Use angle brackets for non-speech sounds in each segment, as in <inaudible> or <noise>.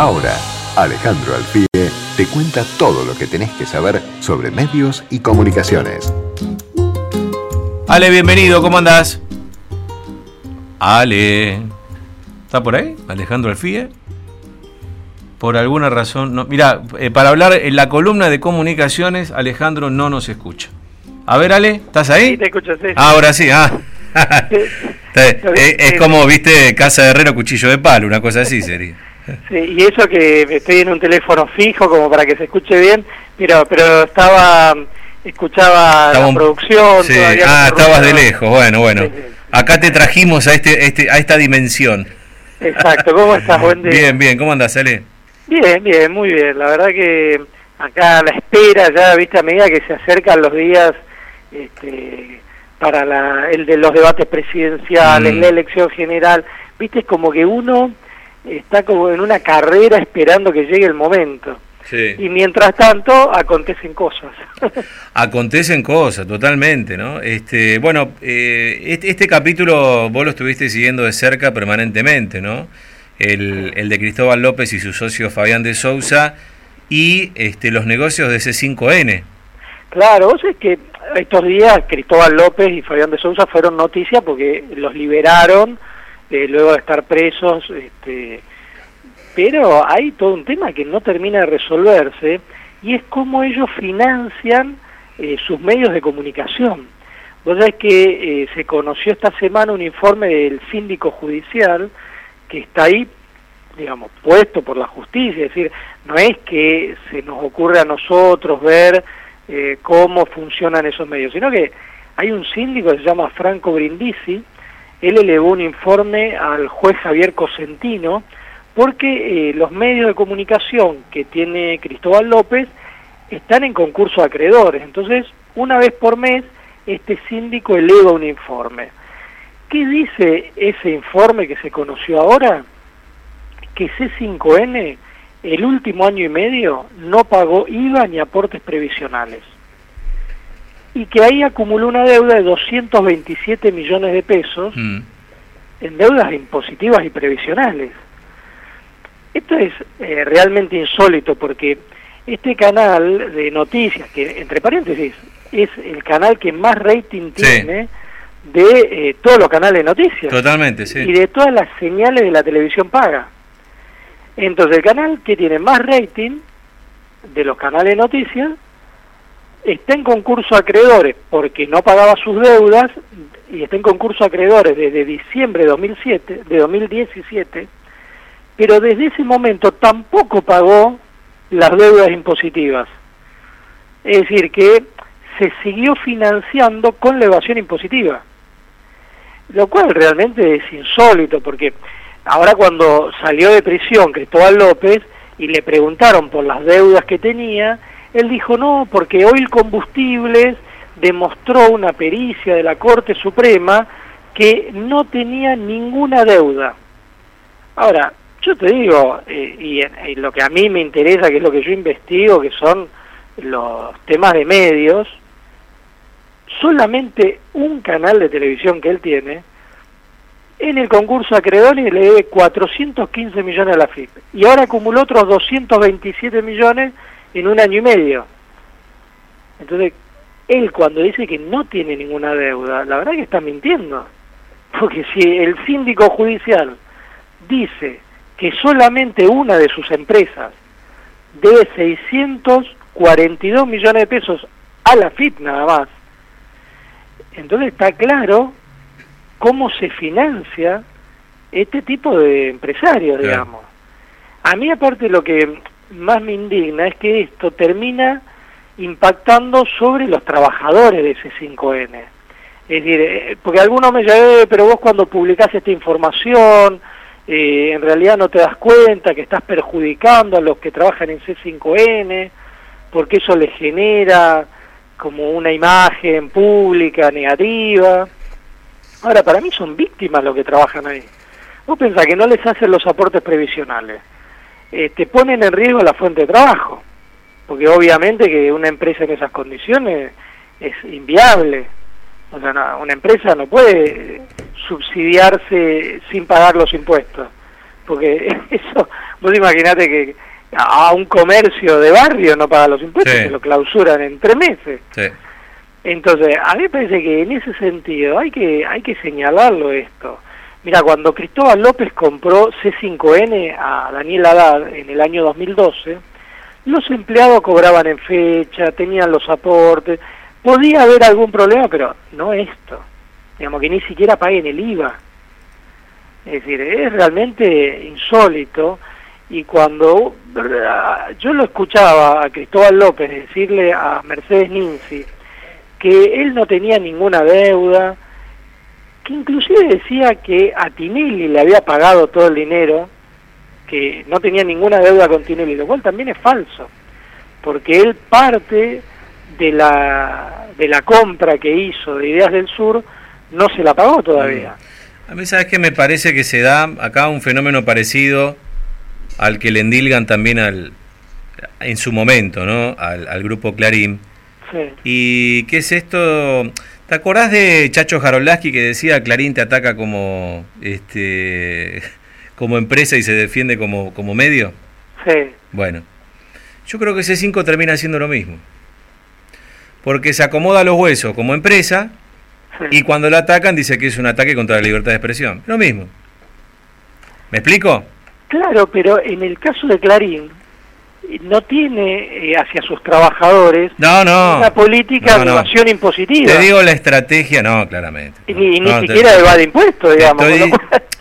Ahora, Alejandro Alfie te cuenta todo lo que tenés que saber sobre medios y comunicaciones. Ale, bienvenido, ¿cómo andás? Ale. ¿Está por ahí? Alejandro Alfie. Por alguna razón, no. Mira, eh, para hablar en la columna de comunicaciones, Alejandro no nos escucha. A ver, Ale, ¿estás ahí? Sí, te escucho, sí. Ah, ahora sí, ah. <laughs> Eh, es, como, viste, casa de herrero, cuchillo de palo, una cosa así sería. Sí, y eso que estoy en un teléfono fijo como para que se escuche bien, pero pero estaba escuchaba la producción. Sí. Ah, estabas de lejos, bueno, bueno. Acá te trajimos a este, este a esta dimensión. Exacto, ¿cómo estás? <laughs> Buen día. Bien, bien, ¿cómo andas, Ale? Bien, bien, muy bien. La verdad que acá la espera ya, viste, a medida que se acercan los días este, para la, el de los debates presidenciales, Mm. la elección general, viste, es como que uno está como en una carrera esperando que llegue el momento. Sí. Y mientras tanto acontecen cosas. <laughs> Acontecen cosas, totalmente, ¿no? Este, bueno, eh, este, este capítulo vos lo estuviste siguiendo de cerca permanentemente, ¿no? El, el de Cristóbal López y su socio Fabián de Sousa y este, los negocios de C5N. Claro, vos es que estos días Cristóbal López y Fabián de Sousa fueron noticia porque los liberaron eh, luego de estar presos, este, pero hay todo un tema que no termina de resolverse y es cómo ellos financian eh, sus medios de comunicación. Vos sabés que eh, se conoció esta semana un informe del síndico judicial que está ahí, digamos, puesto por la justicia, es decir, no es que se nos ocurre a nosotros ver eh, cómo funcionan esos medios, sino que hay un síndico que se llama Franco Brindisi, él elevó un informe al juez Javier Cosentino, porque eh, los medios de comunicación que tiene Cristóbal López están en concurso de acreedores, entonces una vez por mes este síndico eleva un informe. ¿Qué dice ese informe que se conoció ahora? Que C5N el último año y medio no pagó IVA ni aportes previsionales. Y que ahí acumuló una deuda de 227 millones de pesos Mm. en deudas impositivas y previsionales. Esto es eh, realmente insólito porque este canal de noticias, que entre paréntesis es el canal que más rating Sí. tiene de eh, todos los canales de noticias Totalmente, y sí. de todas las señales de la televisión paga. Entonces el canal que tiene más rating de los canales de noticias está en concurso acreedores porque no pagaba sus deudas y está en concurso acreedores desde diciembre de 2007, de 2017, pero desde ese momento tampoco pagó las deudas impositivas. Es decir, que se siguió financiando con la evasión impositiva lo cual realmente es insólito porque ahora cuando salió de prisión Cristóbal López y le preguntaron por las deudas que tenía, él dijo no, porque Oil Combustibles demostró una pericia de la Corte Suprema que no tenía ninguna deuda. Ahora, yo te digo, eh, y, lo que a mí me interesa, que es lo que yo investigo, que son los temas de medios, solamente un canal de televisión que él tiene, en el concurso acreedores le debe 415 millones a la FIP. Y ahora acumuló otros 227 millones en un año y medio. Entonces, él cuando dice que no tiene ninguna deuda, la verdad que está mintiendo. <laughs> Porque si el síndico judicial dice que solamente una de sus empresas debe 642 millones de pesos a la FIP nada más, entonces está claro cómo se financia este tipo de empresarios, Claro. digamos. A mí aparte lo que más me indigna es que esto termina impactando sobre los trabajadores de ese 5N. Es decir, eh, porque algunos me dicen, "Eh, pero vos cuando publicás esta información, eh, en realidad no te das cuenta que estás perjudicando a los que trabajan en C5N, porque eso les genera como una imagen pública negativa. Ahora, para mí son víctimas los que trabajan ahí. Vos pensás que no les hacen los aportes previsionales, eh, te ponen en riesgo la fuente de trabajo, porque obviamente que una empresa en esas condiciones es inviable. O sea, no, una empresa no puede subsidiarse sin pagar los impuestos, porque <laughs> eso, vos imaginate que a un comercio de barrio no paga los impuestos, se lo clausuran en tres meses. Entonces, a mí me parece que en ese sentido hay que, hay que señalarlo esto. Mira, cuando Cristóbal López compró C5N a Daniel Haddad en el año 2012, los empleados cobraban en fecha, tenían los aportes, podía haber algún problema, pero no esto. Digamos que ni siquiera paguen el IVA. Es decir, es realmente insólito. Y cuando yo lo escuchaba a Cristóbal López decirle a Mercedes Ninzi que él no tenía ninguna deuda, que inclusive decía que a Tinelli le había pagado todo el dinero, que no tenía ninguna deuda con Tinelli, lo cual también es falso, porque él parte de la, de la compra que hizo de Ideas del Sur no se la pagó todavía. A mí, ¿sabes que Me parece que se da acá un fenómeno parecido al que le endilgan también al, en su momento, ¿no? Al, al grupo Clarín. Sí. ¿Y qué es esto? ¿Te acordás de Chacho Jarolaski que decía Clarín te ataca como este como empresa y se defiende como, como medio? Sí. Bueno, yo creo que ese 5 termina siendo lo mismo. Porque se acomoda los huesos como empresa y cuando la atacan dice que es un ataque contra la libertad de expresión. Lo mismo. ¿Me explico? Claro, pero en el caso de Clarín, no tiene eh, hacia sus trabajadores no, no, una política de evasión impositiva. Te digo la estrategia, no, claramente. ni, ni siquiera evade impuestos, digamos.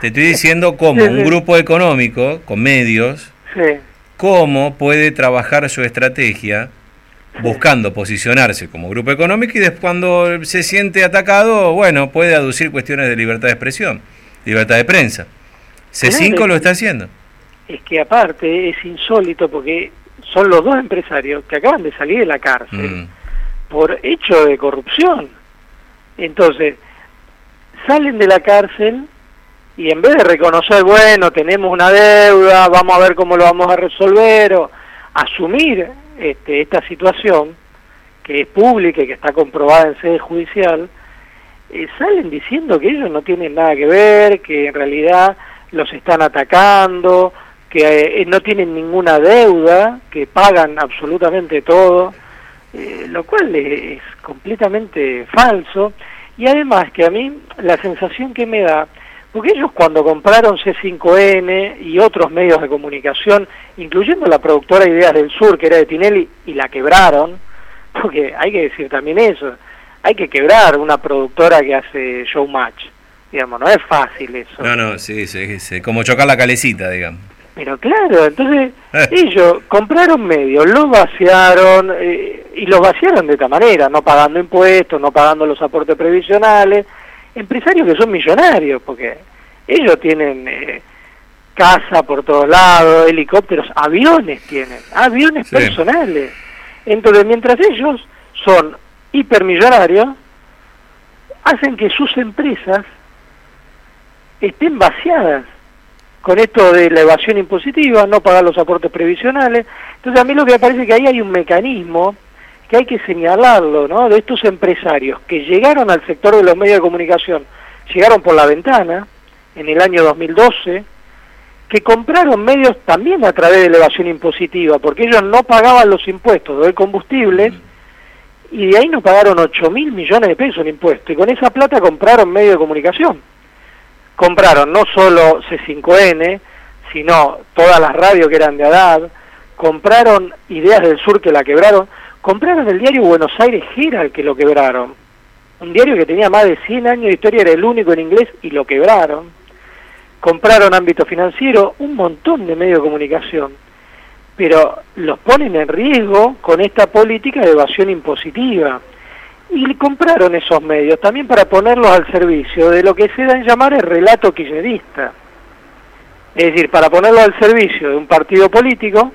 Te estoy, diciendo <laughs> cómo un grupo económico con medios, cómo puede trabajar su estrategia buscando posicionarse como grupo económico y después cuando se siente atacado, bueno, puede aducir cuestiones de libertad de expresión, libertad de prensa. C5 lo está haciendo. Es que aparte es insólito porque son los dos empresarios que acaban de salir de la cárcel mm. por hecho de corrupción. Entonces, salen de la cárcel y en vez de reconocer, bueno, tenemos una deuda, vamos a ver cómo lo vamos a resolver, o asumir este, esta situación, que es pública y que está comprobada en sede judicial, eh, salen diciendo que ellos no tienen nada que ver, que en realidad los están atacando, que eh, no tienen ninguna deuda, que pagan absolutamente todo, eh, lo cual es, completamente falso. Y además que a mí la sensación que me da, porque ellos cuando compraron C5N y otros medios de comunicación, incluyendo la productora Ideas del Sur, que era de Tinelli, y la quebraron, <laughs> porque hay que decir también eso, hay que quebrar una productora que hace showmatch digamos, no es fácil eso. No, no, sí, sí, sí, como chocar la calecita, digamos. Pero claro, entonces eh. <laughs> ellos compraron medios, los vaciaron eh, y los vaciaron de esta manera, no pagando impuestos, no pagando los aportes previsionales, empresarios que son millonarios, porque ellos tienen eh, casa por todos lados, helicópteros, aviones tienen, aviones personales. Entonces, mientras ellos son hipermillonarios, hacen que sus empresas estén vaciadas con esto de la evasión impositiva, no pagar los aportes previsionales. Entonces a mí lo que me parece que ahí hay un mecanismo que hay que señalarlo, ¿no? De estos empresarios que llegaron al sector de los medios de comunicación, llegaron por la ventana en el año 2012, que compraron medios también a través de la evasión impositiva, porque ellos no pagaban los impuestos del combustible y de ahí nos pagaron 8 mil millones de pesos en impuestos y con esa plata compraron medios de comunicación compraron no solo C5N, sino todas las radios que eran de Haddad, compraron Ideas del Sur que la quebraron, compraron el diario Buenos Aires Herald que lo quebraron, un diario que tenía más de 100 años de historia, era el único en inglés y lo quebraron, compraron ámbito financiero, un montón de medios de comunicación, pero los ponen en riesgo con esta política de evasión impositiva y compraron esos medios también para ponerlos al servicio de lo que se da en llamar el relato kirchnerista. Es decir, para ponerlo al servicio de un partido político,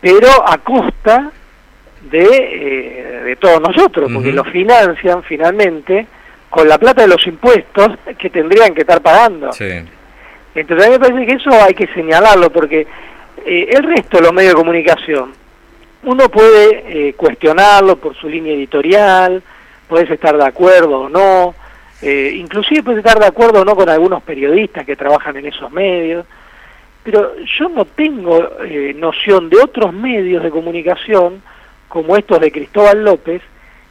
pero a costa de, eh, de todos nosotros, porque lo financian finalmente con la plata de los impuestos que tendrían que estar pagando. Entonces a mí me parece que eso hay que señalarlo, porque eh, el resto de los medios de comunicación, uno puede eh, cuestionarlo por su línea editorial, puedes estar de acuerdo o no, Eh, inclusive puede estar de acuerdo o no con algunos periodistas que trabajan en esos medios, pero yo no tengo eh, noción de otros medios de comunicación, como estos de Cristóbal López,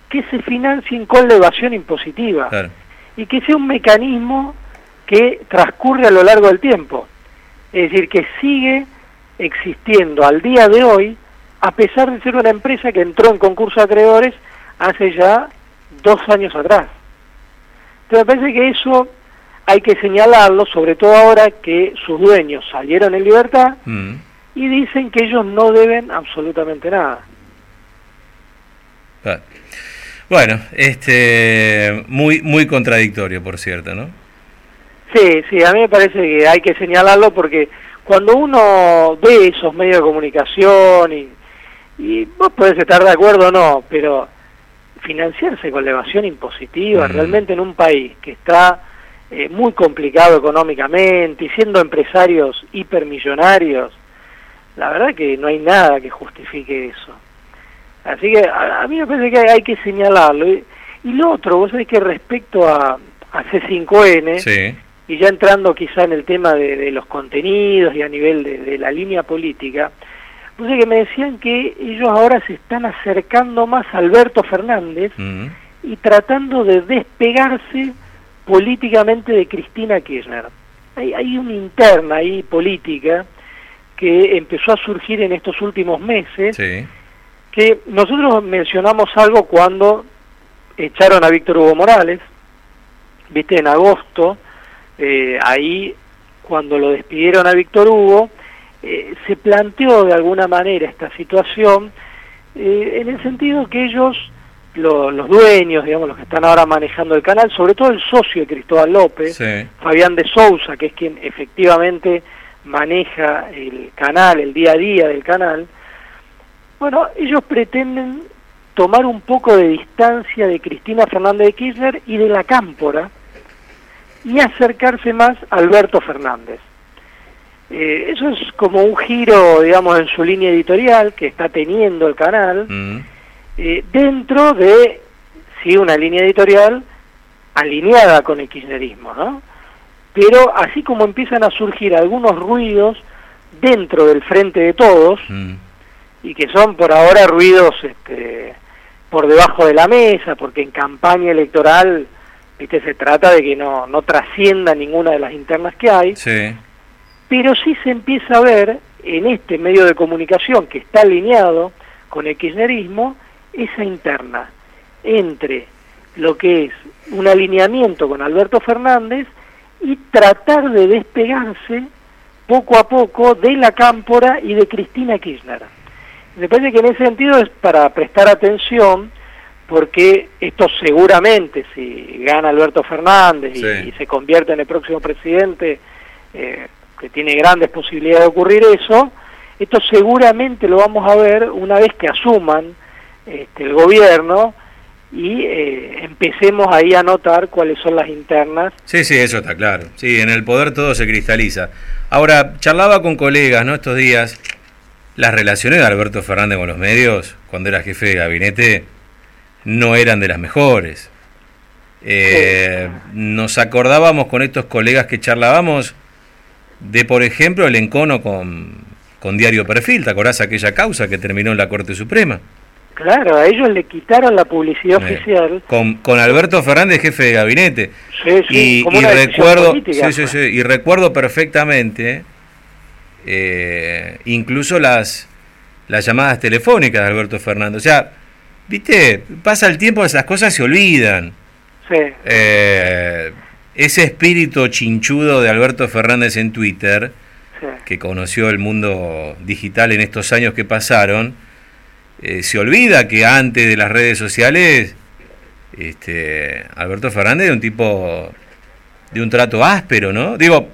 que se financien con la evasión impositiva y que sea un mecanismo que transcurre a lo largo del tiempo. Es decir, que sigue existiendo al día de hoy, a pesar de ser una empresa que entró en concurso de acreedores hace ya dos años atrás. Entonces me parece que eso hay que señalarlo, sobre todo ahora que sus dueños salieron en libertad mm. y dicen que ellos no deben absolutamente nada. Bueno, este, muy, muy contradictorio, por cierto, ¿no? Sí, sí, a mí me parece que hay que señalarlo porque cuando uno ve esos medios de comunicación y, y vos podés estar de acuerdo o no, pero financiarse con la evasión impositiva mm. realmente en un país que está eh, muy complicado económicamente y siendo empresarios hipermillonarios, la verdad que no hay nada que justifique eso. Así que a, mí me parece que hay, que señalarlo. Y, lo otro, vos sabés que respecto a, a C5N, y ya entrando quizá en el tema de, los contenidos y a nivel de, la línea política, sabés que me decían que ellos ahora se están acercando más a Alberto Fernández mm. y tratando de despegarse políticamente de Cristina Kirchner. Hay, hay una interna ahí política que empezó a surgir en estos últimos meses. Sí que nosotros mencionamos algo cuando echaron a Víctor Hugo Morales, viste, en agosto, eh, ahí cuando lo despidieron a Víctor Hugo, eh, se planteó de alguna manera esta situación eh, en el sentido que ellos, los dueños, digamos, los que están ahora manejando el canal, sobre todo el socio de Cristóbal López, Fabián de Sousa, que es quien efectivamente maneja el canal, el día a día del canal, bueno, ellos pretenden tomar un poco de distancia de Cristina Fernández de Kirchner y de la Cámpora y acercarse más a Alberto Fernández. Eh, eso es como un giro, digamos, en su línea editorial que está teniendo el canal, mm. eh, dentro de, sí, una línea editorial alineada con el kirchnerismo, ¿no? Pero así como empiezan a surgir algunos ruidos dentro del frente de todos, mm y que son por ahora ruidos este, por debajo de la mesa, porque en campaña electoral ¿viste? se trata de que no, no trascienda ninguna de las internas que hay, sí. Pero sí se empieza a ver en este medio de comunicación que está alineado con el kirchnerismo, esa interna entre lo que es un alineamiento con Alberto Fernández y tratar de despegarse poco a poco de la cámpora y de Cristina Kirchner. Me parece que en ese sentido es para prestar atención, porque esto seguramente, si gana Alberto Fernández y, se convierte en el próximo presidente, eh, que tiene grandes posibilidades de ocurrir eso, esto seguramente lo vamos a ver una vez que asuman este, el gobierno y eh, empecemos ahí a notar cuáles son las internas. Sí, sí, eso está claro. Sí, en el poder todo se cristaliza. Ahora, charlaba con colegas, ¿no? Estos días las relaciones de Alberto Fernández con los medios, cuando era jefe de gabinete, no eran de las mejores. Eh, nos acordábamos con estos colegas que charlábamos de, por ejemplo, el encono con, con Diario Perfil. ¿Te acordás aquella causa que terminó en la Corte Suprema? Claro, a ellos le quitaron la publicidad eh, oficial. Con, con, Alberto Fernández, jefe de gabinete. Sí, sí, y, recuerdo, sí, sí, sí, y recuerdo perfectamente eh, incluso las, las llamadas telefónicas de Alberto Fernández. O sea, viste, pasa el tiempo, esas cosas se olvidan. Eh, ese espíritu chinchudo de Alberto Fernández en Twitter, que conoció el mundo digital en estos años que pasaron, eh, se olvida que antes de las redes sociales, este, Alberto Fernández era un tipo de un trato áspero, ¿no? Digo,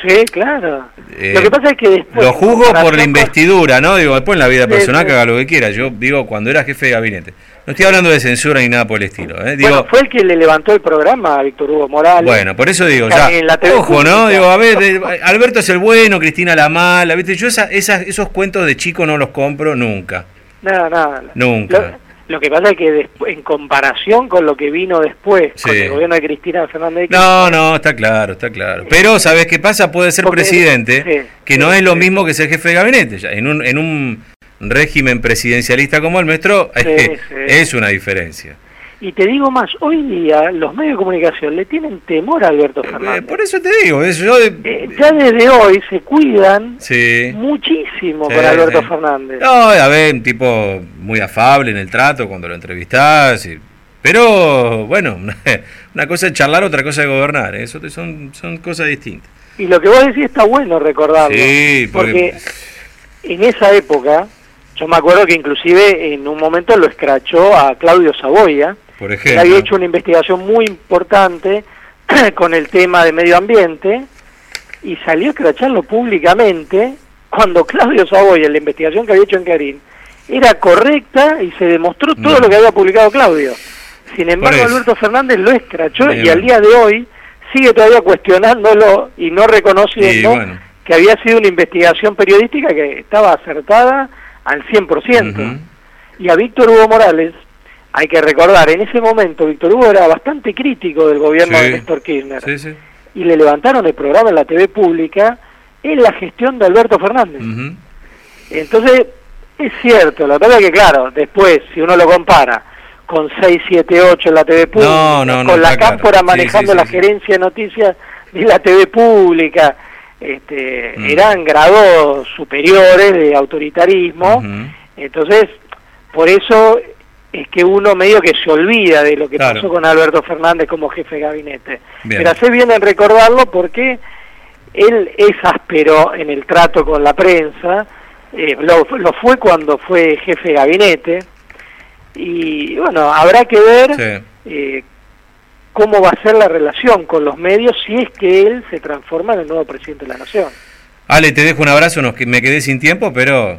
Sí, claro. lo que pasa es que después... Lo juzgo por la investidura, ¿no? Digo, después en la vida personal que haga lo que quiera. Yo digo, cuando era jefe de gabinete. No estoy hablando de censura ni nada por el estilo. ¿eh? Digo, bueno, fue el que le levantó el programa a Víctor Hugo Morales. Bueno, por eso digo, ya, ojo, ¿no? Digo, a ver, Alberto es el bueno, Cristina la mala, ¿viste? Yo esa, esas, esos cuentos de chico no los compro nunca. Nada, nada. Nunca. Lo que pasa es que en comparación con lo que vino después, con el gobierno de Cristina Fernández de No, no, está claro, está claro. Pero, ¿sabes qué pasa? Puede ser presidente, que no es lo mismo que ser jefe de gabinete. En un, en un régimen presidencialista como el nuestro, <laughs> es una diferencia. Y te digo más, hoy día los medios de comunicación le tienen temor a Alberto eh, Fernández. por eso te digo, yo eh, ya desde hoy se cuidan muchísimo con Alberto Fernández. No, a ver, un tipo muy afable en el trato cuando lo entrevistás. pero bueno, <laughs> una cosa es charlar, otra cosa es gobernar. ¿eh? Eso son, son cosas distintas. Y lo que vos decís está bueno recordarlo. Sí, porque en esa época, yo me acuerdo que inclusive en un momento lo escrachó a Claudio Saboya por ejemplo. había hecho una investigación muy importante <clears throat> con el tema de medio ambiente y salió a escracharlo públicamente cuando Claudio Saboya, la investigación que había hecho en Carín, era correcta y se demostró todo lo que había publicado Claudio. Sin embargo, Alberto Fernández lo escrachó y al día de hoy sigue todavía cuestionándolo y no reconociendo que había sido una investigación periodística que estaba acertada al 100%. Y a Víctor Hugo Morales, hay que recordar, en ese momento Víctor Hugo era bastante crítico del gobierno de Néstor Kirchner. Y le levantaron el programa en la TV pública en la gestión de Alberto Fernández. Entonces, es cierto, la verdad es que claro, después, si uno lo compara con 678 en la TV pública, con la Cámpora manejando la gerencia de noticias de la TV pública, este, mm. eran grados superiores de autoritarismo. Entonces, por eso es que uno medio que se olvida de lo que pasó con Alberto Fernández como jefe de gabinete. Pero hace bien en recordarlo porque él es áspero en el trato con la prensa, eh, lo, fue cuando fue jefe de gabinete, y bueno, habrá que ver eh, cómo va a ser la relación con los medios si es que él se transforma en el nuevo presidente de la Nación. Ale, te dejo un abrazo, nos, me quedé sin tiempo, pero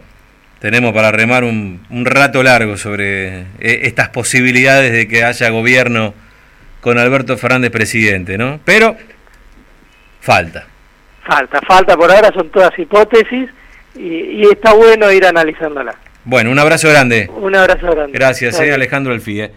tenemos para remar un, rato largo sobre eh, estas posibilidades de que haya gobierno con Alberto Fernández presidente, ¿no? Pero falta. Falta, falta, por ahora son todas hipótesis y, está bueno ir analizándola. Bueno, un abrazo grande. Un abrazo grande. Gracias, eh, Alejandro Alfie.